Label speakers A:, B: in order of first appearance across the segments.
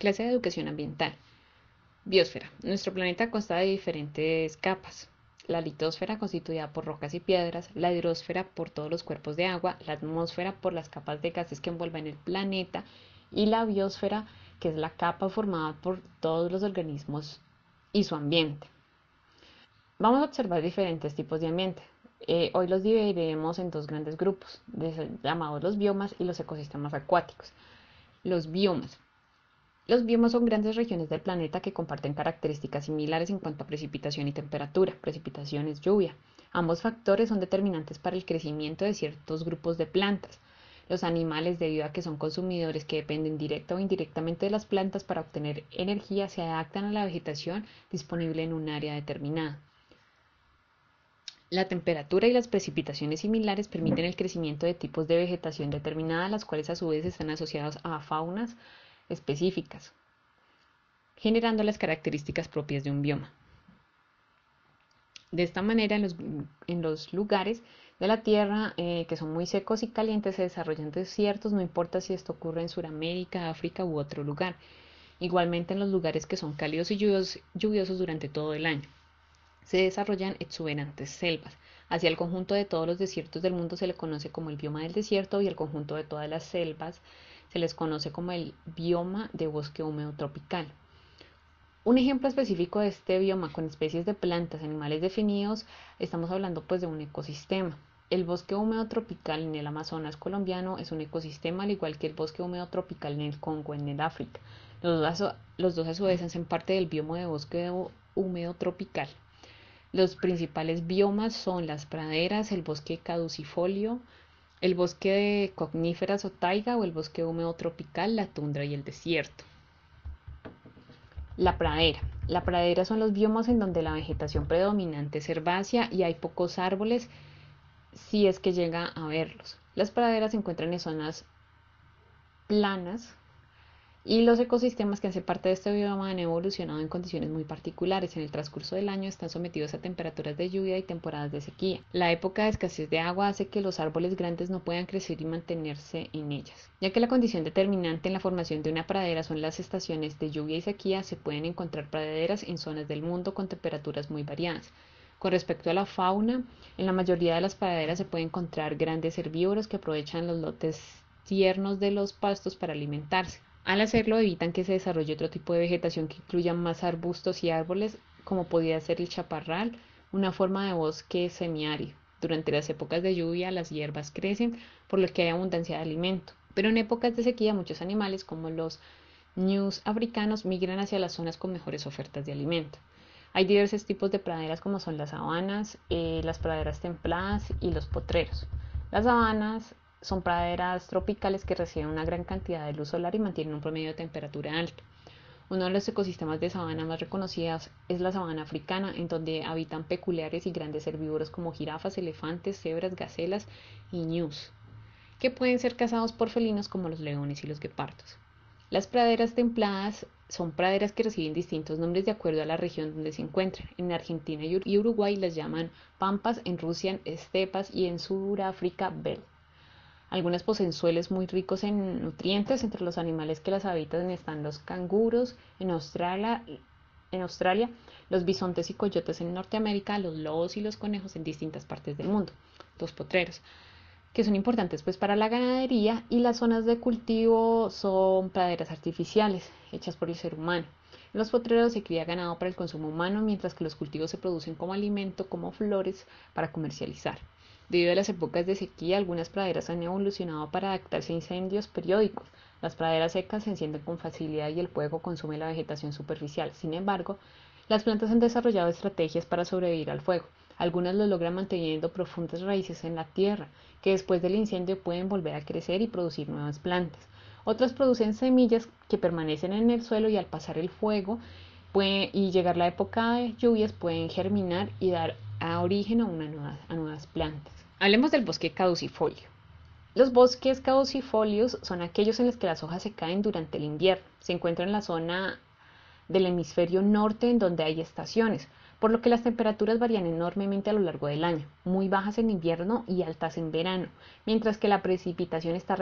A: Clase de educación ambiental. Biosfera. Nuestro planeta consta de diferentes capas. La litosfera constituida por rocas y piedras, la hidrosfera por todos los cuerpos de agua, la atmósfera por las capas de gases que envuelven el planeta y la biosfera que es la capa formada por todos los organismos y su ambiente. Vamos a observar diferentes tipos de ambiente. Eh, hoy los dividiremos en dos grandes grupos, llamados los biomas y los ecosistemas acuáticos. Los biomas. Los biomas son grandes regiones del planeta que comparten características similares en cuanto a precipitación y temperatura. Precipitación es lluvia. Ambos factores son determinantes para el crecimiento de ciertos grupos de plantas. Los animales, debido a que son consumidores que dependen directa o indirectamente de las plantas para obtener energía, se adaptan a la vegetación disponible en un área determinada. La temperatura y las precipitaciones similares permiten el crecimiento de tipos de vegetación determinada, las cuales a su vez están asociados a faunas específicas, generando las características propias de un bioma. De esta manera, en los, lugares de la Tierra eh, que son muy secos y calientes se desarrollan desiertos, no importa si esto ocurre en Sudamérica, África u otro lugar. Igualmente en los lugares que son cálidos y lluviosos durante todo el año se desarrollan exuberantes selvas. Hacia el conjunto de todos los desiertos del mundo se le conoce como el bioma del desierto y el conjunto de todas las selvas se les conoce como el bioma de bosque húmedo tropical. Un ejemplo específico de este bioma con especies de plantas, animales definidos, estamos hablando pues de un ecosistema. El bosque húmedo tropical en el Amazonas colombiano es un ecosistema al igual que el bosque húmedo tropical en el Congo, en el África. Los dos, los dos hacen parte del bioma de bosque húmedo tropical. Los principales biomas son las praderas, el bosque caducifolio, el bosque de cogníferas o taiga o el bosque húmedo tropical, la tundra y el desierto. La pradera. La pradera son los biomas en donde la vegetación predominante es herbácea y hay pocos árboles si es que llega a verlos. Las praderas se encuentran en zonas planas y los ecosistemas que hacen parte de este bioma han evolucionado en condiciones muy particulares. En el transcurso del año están sometidos a temperaturas de lluvia y temporadas de sequía. La época de escasez de agua hace que los árboles grandes no puedan crecer y mantenerse en ellas. Ya que la condición determinante en la formación de una pradera son las estaciones de lluvia y sequía, se pueden encontrar praderas en zonas del mundo con temperaturas muy variadas. Con respecto a la fauna, en la mayoría de las praderas se pueden encontrar grandes herbívoros que aprovechan los lotes tiernos de los pastos para alimentarse. Al hacerlo evitan que se desarrolle otro tipo de vegetación que incluya más arbustos y árboles, como podría ser el chaparral, una forma de bosque semiárido. Durante las épocas de lluvia las hierbas crecen, por lo que hay abundancia de alimento. Pero en épocas de sequía muchos animales, como los ñus africanos, migran hacia las zonas con mejores ofertas de alimento. Hay diversos tipos de praderas como son las sabanas, eh, las praderas templadas y los potreros. Las sabanas son praderas tropicales que reciben una gran cantidad de luz solar y mantienen un promedio de temperatura alto. Uno de los ecosistemas de sabana más reconocidos es la sabana africana, en donde habitan peculiares y grandes herbívoros como jirafas, elefantes, cebras, gacelas y ñus, que pueden ser cazados por felinos como los leones y los guepardos. Las praderas templadas son praderas que reciben distintos nombres de acuerdo a la región donde se encuentran. En Argentina y Uruguay las llaman pampas, en Rusia estepas y en Sudáfrica bel. Algunas poseen suelos muy ricos en nutrientes. Entre los animales que las habitan están los canguros en Australia, en Australia, los bisontes y coyotes en Norteamérica, los lobos y los conejos en distintas partes del mundo, los potreros, que son importantes pues para la ganadería y las zonas de cultivo son praderas artificiales hechas por el ser humano. En los potreros se cría ganado para el consumo humano, mientras que los cultivos se producen como alimento, como flores, para comercializar. Debido a las épocas de sequía, algunas praderas han evolucionado para adaptarse a incendios periódicos. Las praderas secas se encienden con facilidad y el fuego consume la vegetación superficial. Sin embargo, las plantas han desarrollado estrategias para sobrevivir al fuego. Algunas lo logran manteniendo profundas raíces en la tierra, que después del incendio pueden volver a crecer y producir nuevas plantas. Otras producen semillas que permanecen en el suelo y al pasar el fuego y llegar la época de lluvias pueden germinar y dar a origen a nuevas plantas. Hablemos del bosque caducifolio. Los bosques caducifolios son aquellos en los que las hojas se caen durante el invierno. Se encuentran en la zona del hemisferio norte en donde hay estaciones, por lo que las temperaturas varían enormemente a lo largo del año, muy bajas en invierno y altas en verano, mientras que la precipitación está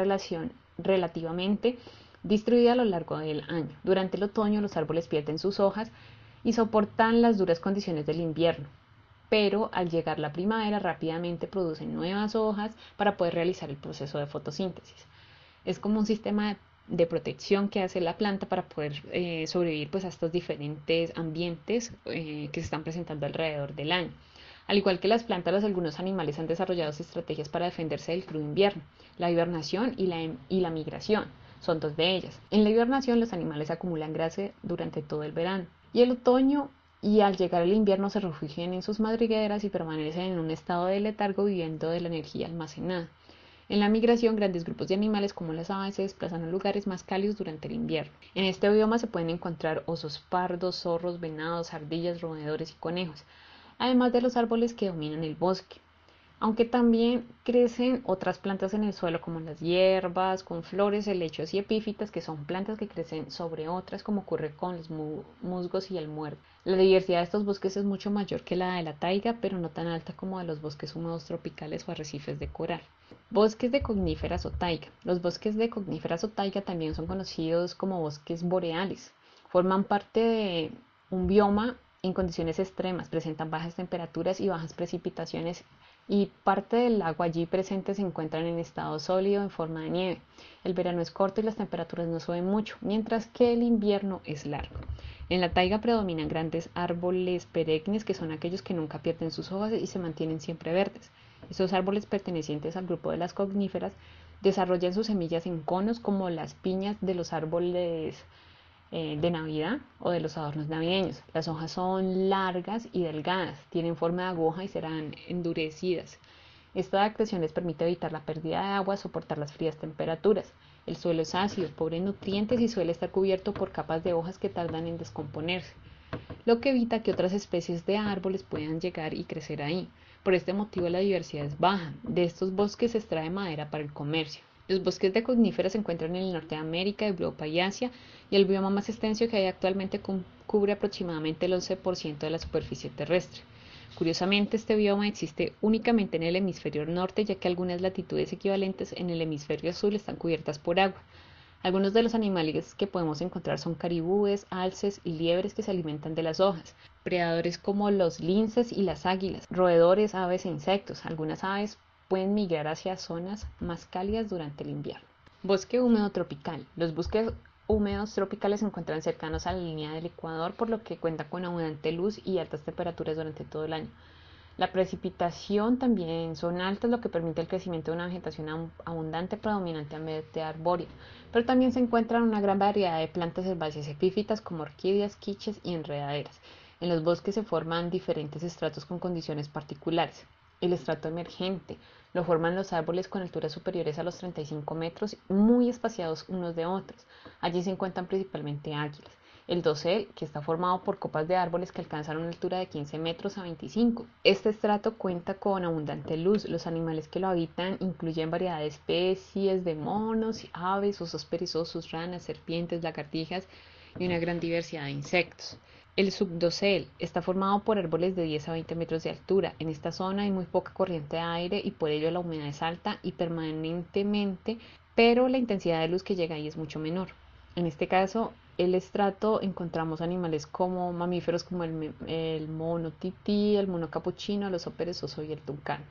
A: relativamente distribuida a lo largo del año. Durante el otoño los árboles pierden sus hojas y soportan las duras condiciones del invierno, pero al llegar la primavera rápidamente producen nuevas hojas para poder realizar el proceso de fotosíntesis. Es como un sistema de protección que hace la planta para poder eh, sobrevivir pues, a estos diferentes ambientes eh, que se están presentando alrededor del año. Al igual que las plantas, algunos animales han desarrollado estrategias para defenderse del crudo invierno, la hibernación y la, y la migración. Son dos de ellas. En la hibernación los animales acumulan grasa durante todo el verano y el otoño y al llegar el invierno se refugian en sus madrigueras y permanecen en un estado de letargo viviendo de la energía almacenada. En la migración, grandes grupos de animales como las aves se desplazan a lugares más cálidos durante el invierno. En este bioma se pueden encontrar osos pardos, zorros, venados, ardillas, roedores y conejos, además de los árboles que dominan el bosque aunque también crecen otras plantas en el suelo como las hierbas, con flores, helechos y epífitas, que son plantas que crecen sobre otras como ocurre con los musgos y el muerto. La diversidad de estos bosques es mucho mayor que la de la taiga, pero no tan alta como de los bosques húmedos tropicales o arrecifes de coral. Bosques de cogníferas o taiga. Los bosques de cogníferas o taiga también son conocidos como bosques boreales. Forman parte de un bioma en condiciones extremas, presentan bajas temperaturas y bajas precipitaciones y parte del agua allí presente se encuentran en estado sólido en forma de nieve. El verano es corto y las temperaturas no suben mucho, mientras que el invierno es largo. En la taiga predominan grandes árboles perennes que son aquellos que nunca pierden sus hojas y se mantienen siempre verdes. Estos árboles pertenecientes al grupo de las cogníferas desarrollan sus semillas en conos como las piñas de los árboles eh, de Navidad o de los adornos navideños. Las hojas son largas y delgadas, tienen forma de aguja y serán endurecidas. Esta adaptación les permite evitar la pérdida de agua, soportar las frías temperaturas. El suelo es ácido, pobre en nutrientes y suele estar cubierto por capas de hojas que tardan en descomponerse, lo que evita que otras especies de árboles puedan llegar y crecer ahí. Por este motivo la diversidad es baja. De estos bosques se extrae madera para el comercio. Los bosques de coníferas se encuentran en el norte de América, Europa y Asia, y el bioma más extenso que hay actualmente cubre aproximadamente el 11% de la superficie terrestre. Curiosamente, este bioma existe únicamente en el hemisferio norte, ya que algunas latitudes equivalentes en el hemisferio sur están cubiertas por agua. Algunos de los animales que podemos encontrar son caribúes, alces y liebres que se alimentan de las hojas, predadores como los linces y las águilas, roedores, aves e insectos. Algunas aves pueden migrar hacia zonas más cálidas durante el invierno. Bosque húmedo tropical. Los bosques húmedos tropicales se encuentran cercanos a la línea del Ecuador, por lo que cuenta con abundante luz y altas temperaturas durante todo el año. La precipitación también son altas, lo que permite el crecimiento de una vegetación abundante predominantemente arbórea, pero también se encuentran una gran variedad de plantas herbáceas epífitas como orquídeas, quiches y enredaderas. En los bosques se forman diferentes estratos con condiciones particulares. El estrato emergente lo forman los árboles con alturas superiores a los 35 metros, muy espaciados unos de otros. Allí se encuentran principalmente águilas. El dosel, que está formado por copas de árboles que alcanzan una altura de 15 metros a 25. Este estrato cuenta con abundante luz. Los animales que lo habitan incluyen variedad de especies de monos, aves, osos perezosos, ranas, serpientes, lagartijas y una gran diversidad de insectos. El subdosel está formado por árboles de 10 a 20 metros de altura. En esta zona hay muy poca corriente de aire y por ello la humedad es alta y permanentemente, pero la intensidad de luz que llega ahí es mucho menor. En este caso, el estrato encontramos animales como mamíferos como el, mono tití, el mono capuchino, el oso perezoso y el tucán.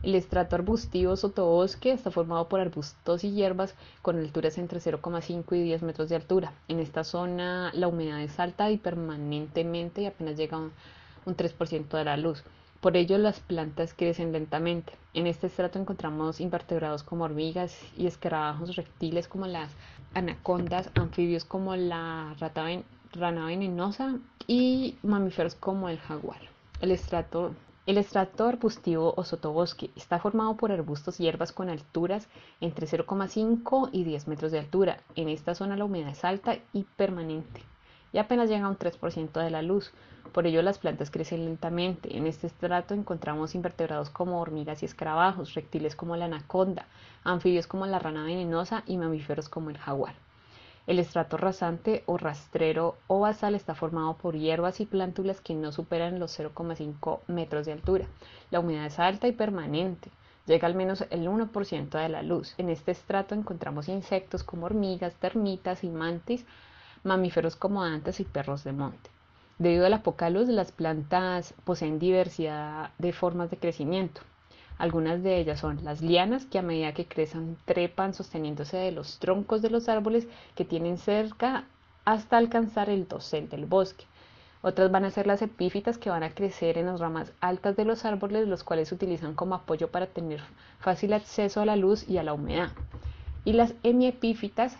A: El estrato arbustivo sotobosque está formado por arbustos y hierbas con alturas entre 0,5 y 10 metros de altura. En esta zona la humedad es alta y permanentemente y apenas llega un, 3% de la luz. Por ello las plantas crecen lentamente. En este estrato encontramos invertebrados como hormigas y escarabajos reptiles como las anacondas, anfibios como la rana venenosa y mamíferos como el jaguar. El estrato el estrato arbustivo o sotobosque está formado por arbustos y hierbas con alturas entre 0,5 y 10 metros de altura. En esta zona la humedad es alta y permanente y apenas llega a un 3% de la luz. Por ello las plantas crecen lentamente. En este estrato encontramos invertebrados como hormigas y escarabajos, reptiles como la anaconda, anfibios como la rana venenosa y mamíferos como el jaguar. El estrato rasante o rastrero o basal está formado por hierbas y plántulas que no superan los 0,5 metros de altura. La humedad es alta y permanente. llega al menos el 1% de la luz. En este estrato encontramos insectos como hormigas, termitas y mantis, mamíferos como antas y perros de monte. Debido a la poca luz, las plantas poseen diversidad de formas de crecimiento. Algunas de ellas son las lianas, que a medida que crecen trepan sosteniéndose de los troncos de los árboles que tienen cerca hasta alcanzar el dosel del bosque. Otras van a ser las epífitas que van a crecer en las ramas altas de los árboles, los cuales se utilizan como apoyo para tener fácil acceso a la luz y a la humedad. Y las hemiepífitas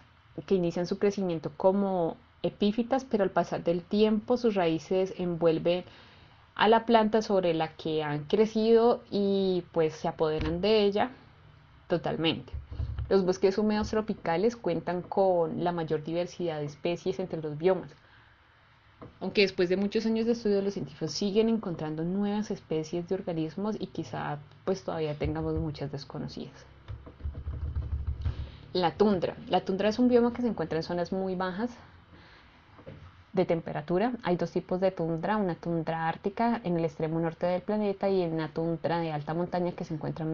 A: que inician su crecimiento como epífitas, pero al pasar del tiempo sus raíces envuelven a la planta sobre la que han crecido y pues se apoderan de ella totalmente. Los bosques húmedos tropicales cuentan con la mayor diversidad de especies entre los biomas. Aunque después de muchos años de estudio los científicos siguen encontrando nuevas especies de organismos y quizá pues todavía tengamos muchas desconocidas. La tundra. La tundra es un bioma que se encuentra en zonas muy bajas de temperatura. Hay dos tipos de tundra, una tundra ártica en el extremo norte del planeta y una tundra de alta montaña que se encuentra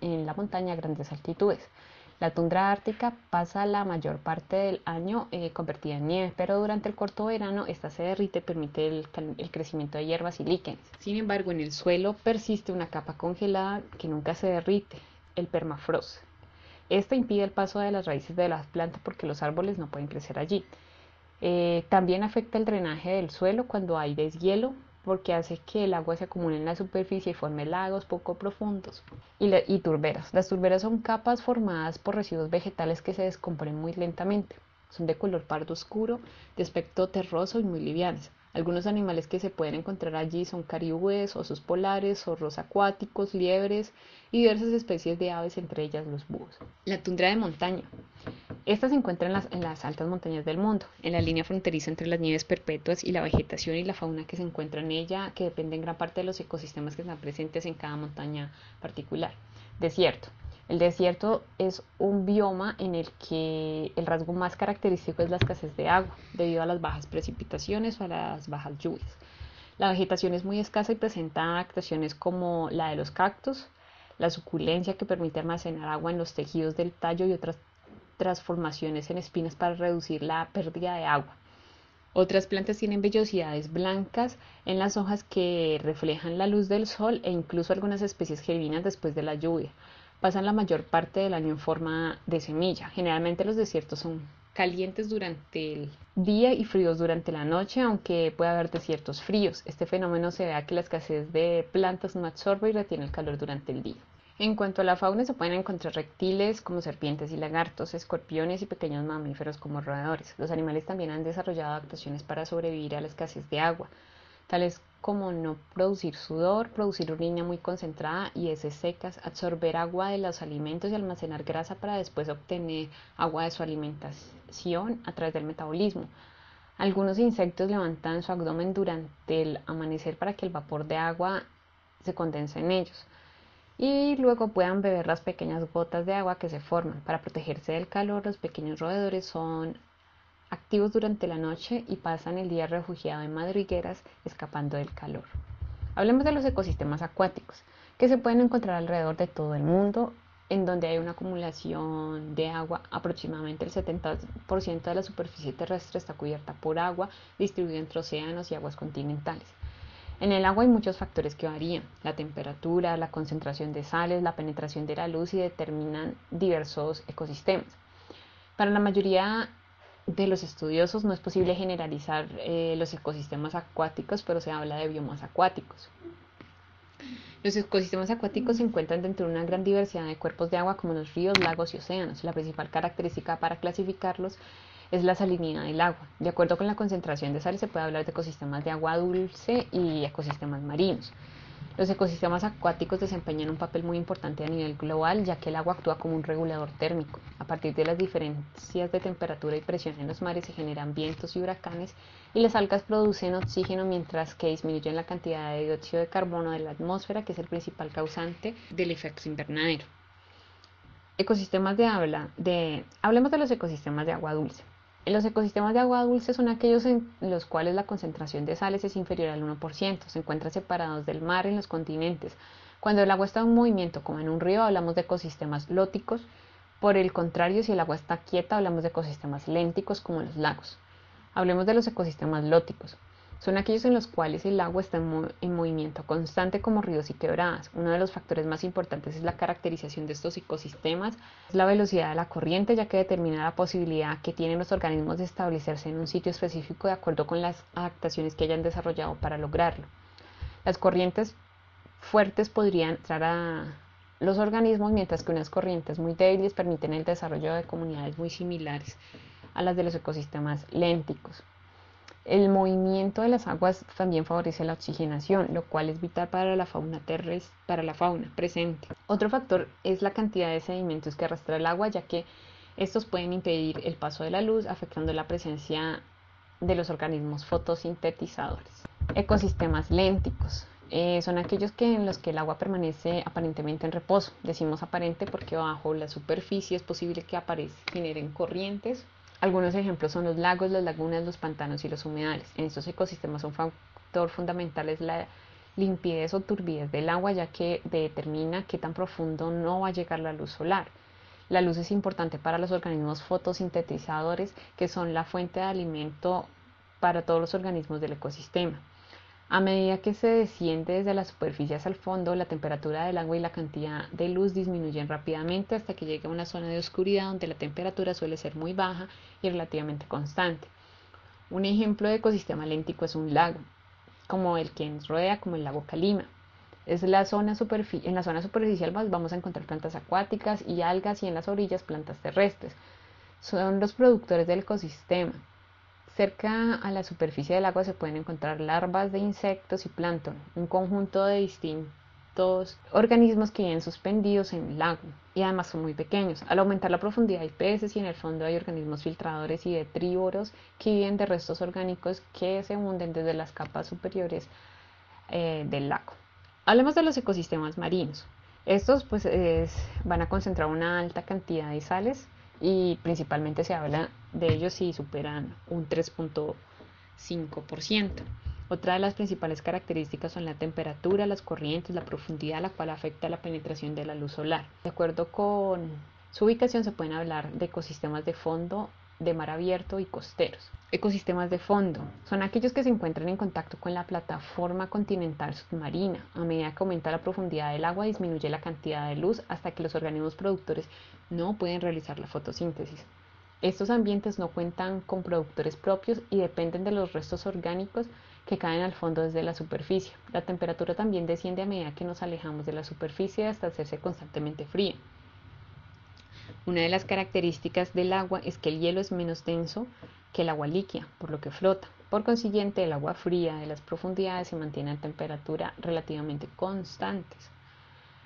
A: en, la montaña a grandes altitudes. La tundra ártica pasa la mayor parte del año eh, convertida en nieve, pero durante el corto verano esta se derrite y permite el, el, crecimiento de hierbas y líquenes. Sin embargo, en el suelo persiste una capa congelada que nunca se derrite, el permafrost. Esta impide el paso de las raíces de las plantas porque los árboles no pueden crecer allí. Eh, también afecta el drenaje del suelo cuando hay deshielo porque hace que el agua se acumule en la superficie y forme lagos poco profundos. Y, turberas. Las turberas son capas formadas por residuos vegetales que se descomponen muy lentamente. Son de color pardo oscuro, de aspecto terroso y muy livianas. Algunos animales que se pueden encontrar allí son caribúes, osos polares, zorros acuáticos, liebres y diversas especies de aves, entre ellas los búhos. La tundra de montaña. Esta se encuentra en las, altas montañas del mundo, en la línea fronteriza entre las nieves perpetuas y la vegetación y la fauna que se encuentra en ella, que depende en gran parte de los ecosistemas que están presentes en cada montaña particular. Desierto. El desierto es un bioma en el que el rasgo más característico es la escasez de agua, debido a las bajas precipitaciones o a las bajas lluvias. La vegetación es muy escasa y presenta actuaciones como la de los cactus, la suculencia que permite almacenar agua en los tejidos del tallo y otras transformaciones en espinas para reducir la pérdida de agua. Otras plantas tienen vellosidades blancas en las hojas que reflejan la luz del sol e incluso algunas especies germinan después de la lluvia pasan la mayor parte del año en forma de semilla. Generalmente los desiertos son calientes durante el día y fríos durante la noche, aunque puede haber desiertos fríos. Este fenómeno se da que la escasez de plantas no absorbe y retiene el calor durante el día. En cuanto a la fauna, se pueden encontrar reptiles como serpientes y lagartos, escorpiones y pequeños mamíferos como roedores. Los animales también han desarrollado adaptaciones para sobrevivir a la escasez de agua tales como no producir sudor, producir orina muy concentrada y heces secas, absorber agua de los alimentos y almacenar grasa para después obtener agua de su alimentación a través del metabolismo. Algunos insectos levantan su abdomen durante el amanecer para que el vapor de agua se condense en ellos y luego puedan beber las pequeñas gotas de agua que se forman. Para protegerse del calor, los pequeños roedores son activos durante la noche y pasan el día refugiado en madrigueras escapando del calor. Hablemos de los ecosistemas acuáticos, que se pueden encontrar alrededor de todo el mundo, en donde hay una acumulación de agua, aproximadamente el 70% de la superficie terrestre está cubierta por agua, distribuida entre océanos y aguas continentales. En el agua hay muchos factores que varían, la temperatura, la concentración de sales, la penetración de la luz y determinan diversos ecosistemas. Para la mayoría de los estudiosos no es posible generalizar eh, los ecosistemas acuáticos, pero se habla de biomas acuáticos. Los ecosistemas acuáticos se encuentran dentro de una gran diversidad de cuerpos de agua como los ríos, lagos y océanos. La principal característica para clasificarlos es la salinidad del agua. De acuerdo con la concentración de sal se puede hablar de ecosistemas de agua dulce y ecosistemas marinos. Los ecosistemas acuáticos desempeñan un papel muy importante a nivel global, ya que el agua actúa como un regulador térmico. A partir de las diferencias de temperatura y presión en los mares se generan vientos y huracanes y las algas producen oxígeno mientras que disminuyen la cantidad de dióxido de carbono de la atmósfera, que es el principal causante del efecto invernadero. Ecosistemas de habla de hablemos de los ecosistemas de agua dulce. Los ecosistemas de agua dulce son aquellos en los cuales la concentración de sales es inferior al 1%, se encuentran separados del mar en los continentes, Cuando el agua está en movimiento, como en un río, hablamos de ecosistemas lóticos. Por el contrario, si el agua está quieta, hablamos de ecosistemas lénticos, como los lagos. Hablemos de los ecosistemas lóticos. Son aquellos en los cuales el agua está en, movimiento constante como ríos y quebradas. Uno de los factores más importantes es la caracterización de estos ecosistemas, es la velocidad de la corriente, ya que determina la posibilidad que tienen los organismos de establecerse en un sitio específico de acuerdo con las adaptaciones que hayan desarrollado para lograrlo. Las corrientes fuertes podrían entrar a los organismos, mientras que unas corrientes muy débiles permiten el desarrollo de comunidades muy similares a las de los ecosistemas lénticos. El movimiento de las aguas también favorece la oxigenación, lo cual es vital para la fauna terrestre, para la fauna presente. Otro factor es la cantidad de sedimentos que arrastra el agua, ya que estos pueden impedir el paso de la luz, afectando la presencia de los organismos fotosintetizadores. Ecosistemas lénticos. Eh, son aquellos que, en los que el agua permanece aparentemente en reposo. Decimos aparente porque bajo la superficie es posible que aparezcan, generen corrientes algunos ejemplos son los lagos, las lagunas, los pantanos y los humedales. En estos ecosistemas un factor fundamental es la limpidez o turbidez del agua, ya que determina qué tan profundo no va a llegar la luz solar. La luz es importante para los organismos fotosintetizadores, que son la fuente de alimento para todos los organismos del ecosistema. A medida que se desciende desde la superficie hacia el fondo, la temperatura del agua y la cantidad de luz disminuyen rápidamente hasta que llega a una zona de oscuridad donde la temperatura suele ser muy baja y relativamente constante. Un ejemplo de ecosistema léntico es un lago, como el que nos rodea, como el lago Calima. Es la zona en la zona superficial vamos a encontrar plantas acuáticas y algas y en las orillas plantas terrestres. Son los productores del ecosistema. Cerca a la superficie del agua se pueden encontrar larvas de insectos y plancton, un conjunto de distintos organismos que viven suspendidos en el lago y además son muy pequeños. Al aumentar la profundidad hay peces y en el fondo hay organismos filtradores y detrívoros que viven de restos orgánicos que se hunden desde las capas superiores eh, del lago. Hablemos de los ecosistemas marinos. Estos pues van a concentrar una alta cantidad de sales y principalmente se habla de ellos si superan un 3.5%. Otra de las principales características son la temperatura, las corrientes, la profundidad, la cual afecta la penetración de la luz solar. De acuerdo con su ubicación se pueden hablar de ecosistemas de fondo de mar abierto y costeros. Ecosistemas de fondo son aquellos que se encuentran en contacto con la plataforma continental submarina. A medida que aumenta la profundidad del agua, disminuye la cantidad de luz hasta que los organismos productores no pueden realizar la fotosíntesis. Estos ambientes no cuentan con productores propios y dependen de los restos orgánicos que caen al fondo desde la superficie. La temperatura también desciende a medida que nos alejamos de la superficie hasta hacerse constantemente fría. Una de las características del agua es que el hielo es menos denso que el agua líquida, por lo que flota. Por consiguiente, el agua fría de las profundidades se mantiene a temperatura relativamente constantes.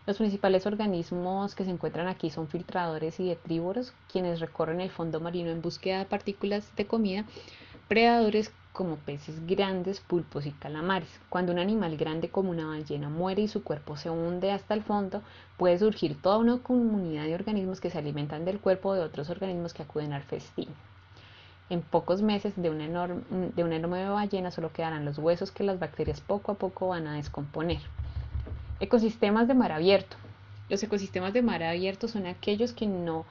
A: Los principales organismos que se encuentran aquí son filtradores y detrívoros, quienes recorren el fondo marino en búsqueda de partículas de comida, predadores como peces grandes, pulpos y calamares. Cuando un animal grande como una ballena muere y su cuerpo se hunde hasta el fondo, puede surgir toda una comunidad de organismos que se alimentan del cuerpo de otros organismos que acuden al festín. En pocos meses de una, enorme, de una enorme ballena solo quedarán los huesos que las bacterias poco a poco van a descomponer. Ecosistemas de mar abierto. Los ecosistemas de mar abierto son aquellos que no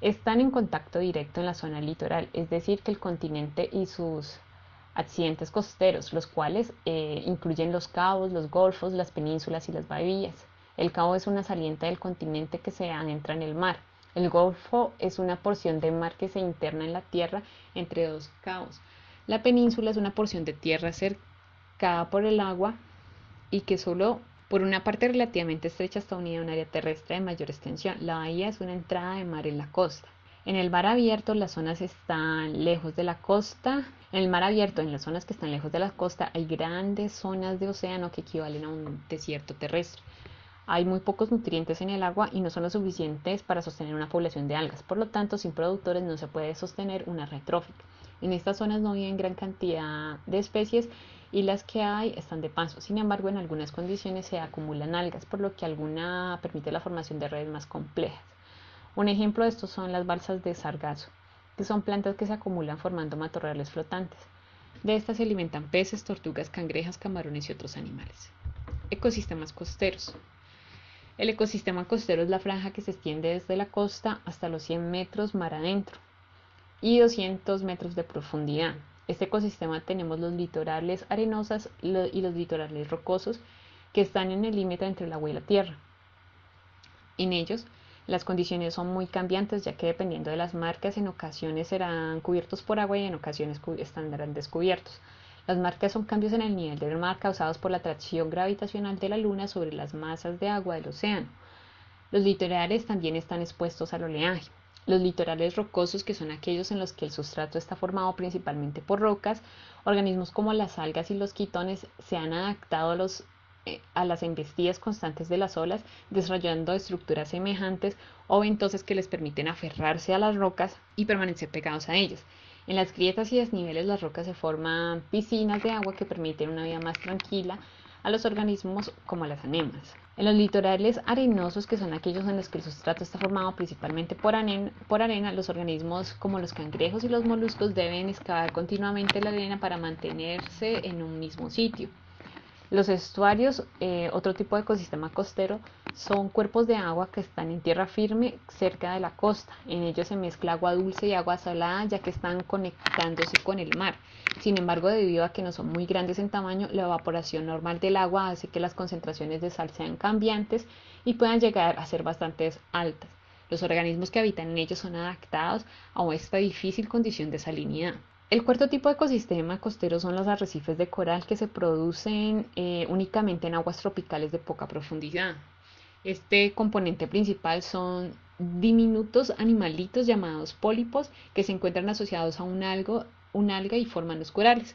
A: están en contacto directo en la zona litoral, es decir, que el continente y sus accidentes costeros, los cuales eh, incluyen los cabos, los golfos, las penínsulas y las bahías. El cabo es una saliente del continente que se adentra en el mar. El golfo es una porción de mar que se interna en la tierra entre dos cabos. La península es una porción de tierra cercada por el agua y que solo por una parte relativamente estrecha está unida a un área terrestre de mayor extensión. La bahía es una entrada de mar en la costa. En el mar abierto las zonas están lejos de la costa. En el mar abierto, en las zonas que están lejos de la costa, hay grandes zonas de océano que equivalen a un desierto terrestre. Hay muy pocos nutrientes en el agua y no son lo suficientes para sostener una población de algas. Por lo tanto, sin productores no se puede sostener una red trófica. En estas zonas no viven gran cantidad de especies y las que hay están de paso. Sin embargo, en algunas condiciones se acumulan algas, por lo que alguna permite la formación de redes más complejas. Un ejemplo de esto son las balsas de sargazo, que son plantas que se acumulan formando matorrales flotantes. De estas se alimentan peces, tortugas, cangrejas, camarones y otros animales. Ecosistemas costeros. El ecosistema costero es la franja que se extiende desde la costa hasta los 100 metros mar adentro y 200 metros de profundidad. Este ecosistema tenemos los litorales arenosas y los litorales rocosos que están en el límite entre el agua y la tierra. En ellos, las condiciones son muy cambiantes ya que dependiendo de las marcas en ocasiones serán cubiertos por agua y en ocasiones estarán descubiertos. Las marcas son cambios en el nivel del mar causados por la atracción gravitacional de la Luna sobre las masas de agua del océano. Los litorales también están expuestos al oleaje. Los litorales rocosos, que son aquellos en los que el sustrato está formado principalmente por rocas, organismos como las algas y los quitones se han adaptado a, los, a las embestidas constantes de las olas, desarrollando estructuras semejantes o ventosas que les permiten aferrarse a las rocas y permanecer pegados a ellas. En las grietas y desniveles las rocas se forman piscinas de agua que permiten una vida más tranquila a los organismos como las anemas. En los litorales arenosos, que son aquellos en los que el sustrato está formado principalmente por, por, arena, los organismos como los cangrejos y los moluscos deben excavar continuamente la arena para mantenerse en un mismo sitio. Los estuarios, eh, otro tipo de ecosistema costero, son cuerpos de agua que están en tierra firme cerca de la costa. En ellos se mezcla agua dulce y agua salada ya que están conectándose con el mar. Sin embargo, debido a que no son muy grandes en tamaño, la evaporación normal del agua hace que las concentraciones de sal sean cambiantes y puedan llegar a ser bastante altas. Los organismos que habitan en ellos son adaptados a esta difícil condición de salinidad. El cuarto tipo de ecosistema costero son los arrecifes de coral que se producen eh, únicamente en aguas tropicales de poca profundidad. Este componente principal son diminutos animalitos llamados pólipos que se encuentran asociados a un, un alga y forman los corales.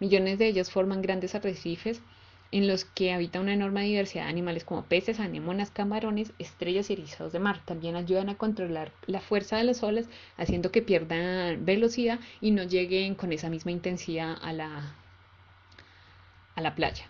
A: Millones de ellos forman grandes arrecifes en los que habita una enorme diversidad de animales como peces, anémonas, camarones, estrellas y erizados de mar. También ayudan a controlar la fuerza de las olas, haciendo que pierdan velocidad y no lleguen con esa misma intensidad a la, a la playa.